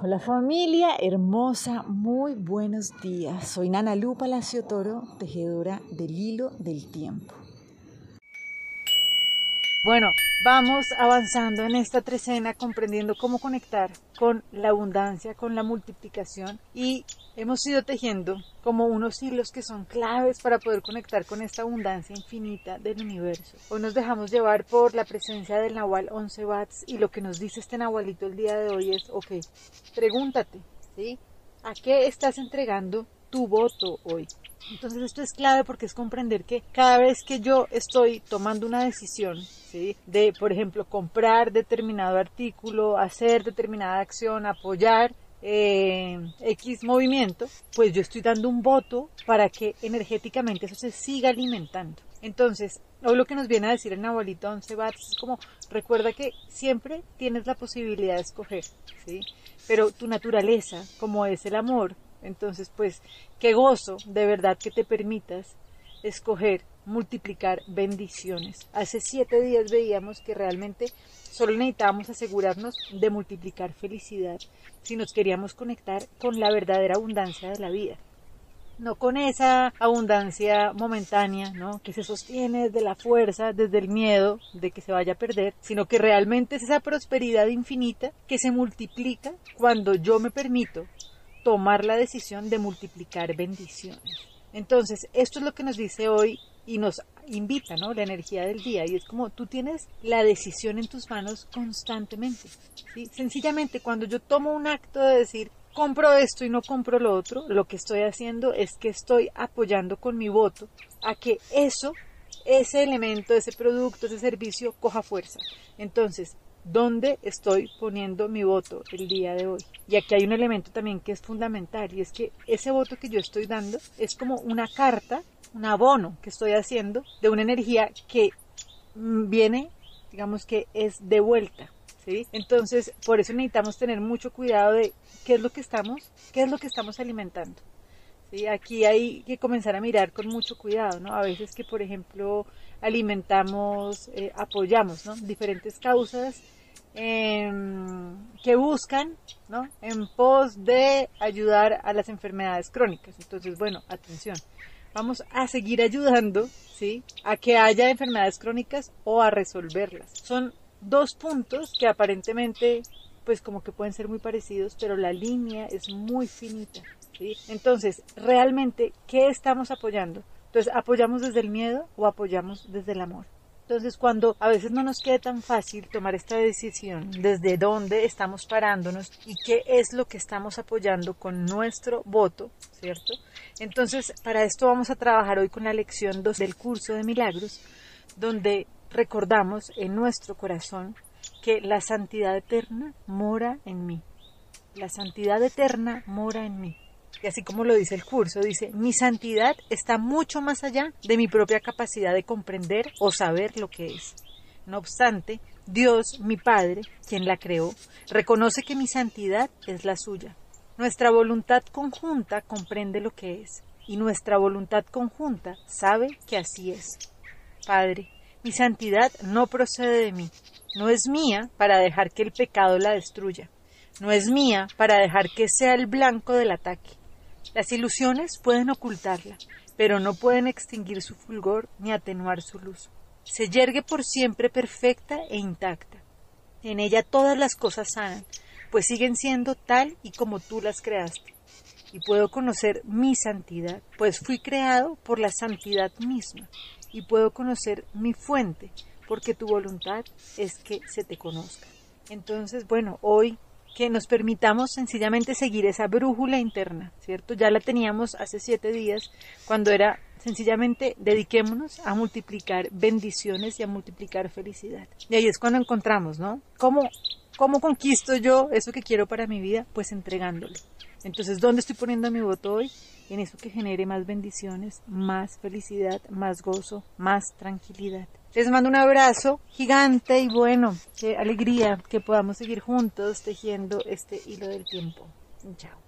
Hola familia hermosa, muy buenos días. Soy Nana Lu Palacio Toro, tejedora del hilo del tiempo. Bueno, vamos avanzando en esta trecena comprendiendo cómo conectar con la abundancia, con la multiplicación y hemos ido tejiendo como unos hilos que son claves para poder conectar con esta abundancia infinita del universo. Hoy nos dejamos llevar por la presencia del Nahual 11 watts y lo que nos dice este Nahualito el día de hoy es, ok, pregúntate, ¿sí? ¿A qué estás entregando tu voto hoy? Entonces esto es clave porque es comprender que cada vez que yo estoy tomando una decisión, ¿sí? de, por ejemplo, comprar determinado artículo, hacer determinada acción, apoyar eh, X movimiento, pues yo estoy dando un voto para que energéticamente eso se siga alimentando. Entonces, hoy lo que nos viene a decir el Nahualito 11 Bats es como, recuerda que siempre tienes la posibilidad de escoger, ¿sí? Pero tu naturaleza, como es el amor, entonces, pues, qué gozo de verdad que te permitas escoger multiplicar bendiciones. Hace siete días veíamos que realmente solo necesitábamos asegurarnos de multiplicar felicidad si nos queríamos conectar con la verdadera abundancia de la vida. No con esa abundancia momentánea, ¿no? Que se sostiene desde la fuerza, desde el miedo de que se vaya a perder, sino que realmente es esa prosperidad infinita que se multiplica cuando yo me permito tomar la decisión de multiplicar bendiciones. Entonces, esto es lo que nos dice hoy y nos invita, ¿no? La energía del día. Y es como tú tienes la decisión en tus manos constantemente. ¿sí? Sencillamente, cuando yo tomo un acto de decir, compro esto y no compro lo otro, lo que estoy haciendo es que estoy apoyando con mi voto a que eso, ese elemento, ese producto, ese servicio coja fuerza. Entonces, dónde estoy poniendo mi voto el día de hoy. Y aquí hay un elemento también que es fundamental y es que ese voto que yo estoy dando es como una carta, un abono que estoy haciendo de una energía que mm, viene, digamos que es de vuelta. ¿sí? Entonces, por eso necesitamos tener mucho cuidado de qué es lo que estamos, qué es lo que estamos alimentando. ¿sí? Aquí hay que comenzar a mirar con mucho cuidado, ¿no? A veces que, por ejemplo, alimentamos, eh, apoyamos, ¿no? Diferentes causas Em, que buscan ¿no? en pos de ayudar a las enfermedades crónicas. Entonces, bueno, atención, vamos a seguir ayudando ¿sí? a que haya enfermedades crónicas o a resolverlas. Son dos puntos que aparentemente pues como que pueden ser muy parecidos, pero la línea es muy finita. ¿sí? Entonces, realmente, ¿qué estamos apoyando? Entonces, ¿apoyamos desde el miedo o apoyamos desde el amor? Entonces, cuando a veces no nos queda tan fácil tomar esta decisión, desde dónde estamos parándonos y qué es lo que estamos apoyando con nuestro voto, ¿cierto? Entonces, para esto vamos a trabajar hoy con la lección 2 del curso de milagros, donde recordamos en nuestro corazón que la santidad eterna mora en mí. La santidad eterna mora en mí. Y así como lo dice el curso, dice, mi santidad está mucho más allá de mi propia capacidad de comprender o saber lo que es. No obstante, Dios, mi Padre, quien la creó, reconoce que mi santidad es la suya. Nuestra voluntad conjunta comprende lo que es, y nuestra voluntad conjunta sabe que así es. Padre, mi santidad no procede de mí, no es mía para dejar que el pecado la destruya, no es mía para dejar que sea el blanco del ataque. Las ilusiones pueden ocultarla, pero no pueden extinguir su fulgor ni atenuar su luz. Se yergue por siempre perfecta e intacta. En ella todas las cosas sanan, pues siguen siendo tal y como tú las creaste. Y puedo conocer mi santidad, pues fui creado por la santidad misma. Y puedo conocer mi fuente, porque tu voluntad es que se te conozca. Entonces, bueno, hoy que nos permitamos sencillamente seguir esa brújula interna, ¿cierto? Ya la teníamos hace siete días cuando era sencillamente dediquémonos a multiplicar bendiciones y a multiplicar felicidad. Y ahí es cuando encontramos, ¿no? ¿Cómo, cómo conquisto yo eso que quiero para mi vida? Pues entregándole. Entonces, ¿dónde estoy poniendo mi voto hoy? En eso que genere más bendiciones, más felicidad, más gozo, más tranquilidad. Les mando un abrazo gigante y bueno, qué alegría que podamos seguir juntos tejiendo este hilo del tiempo. Chao.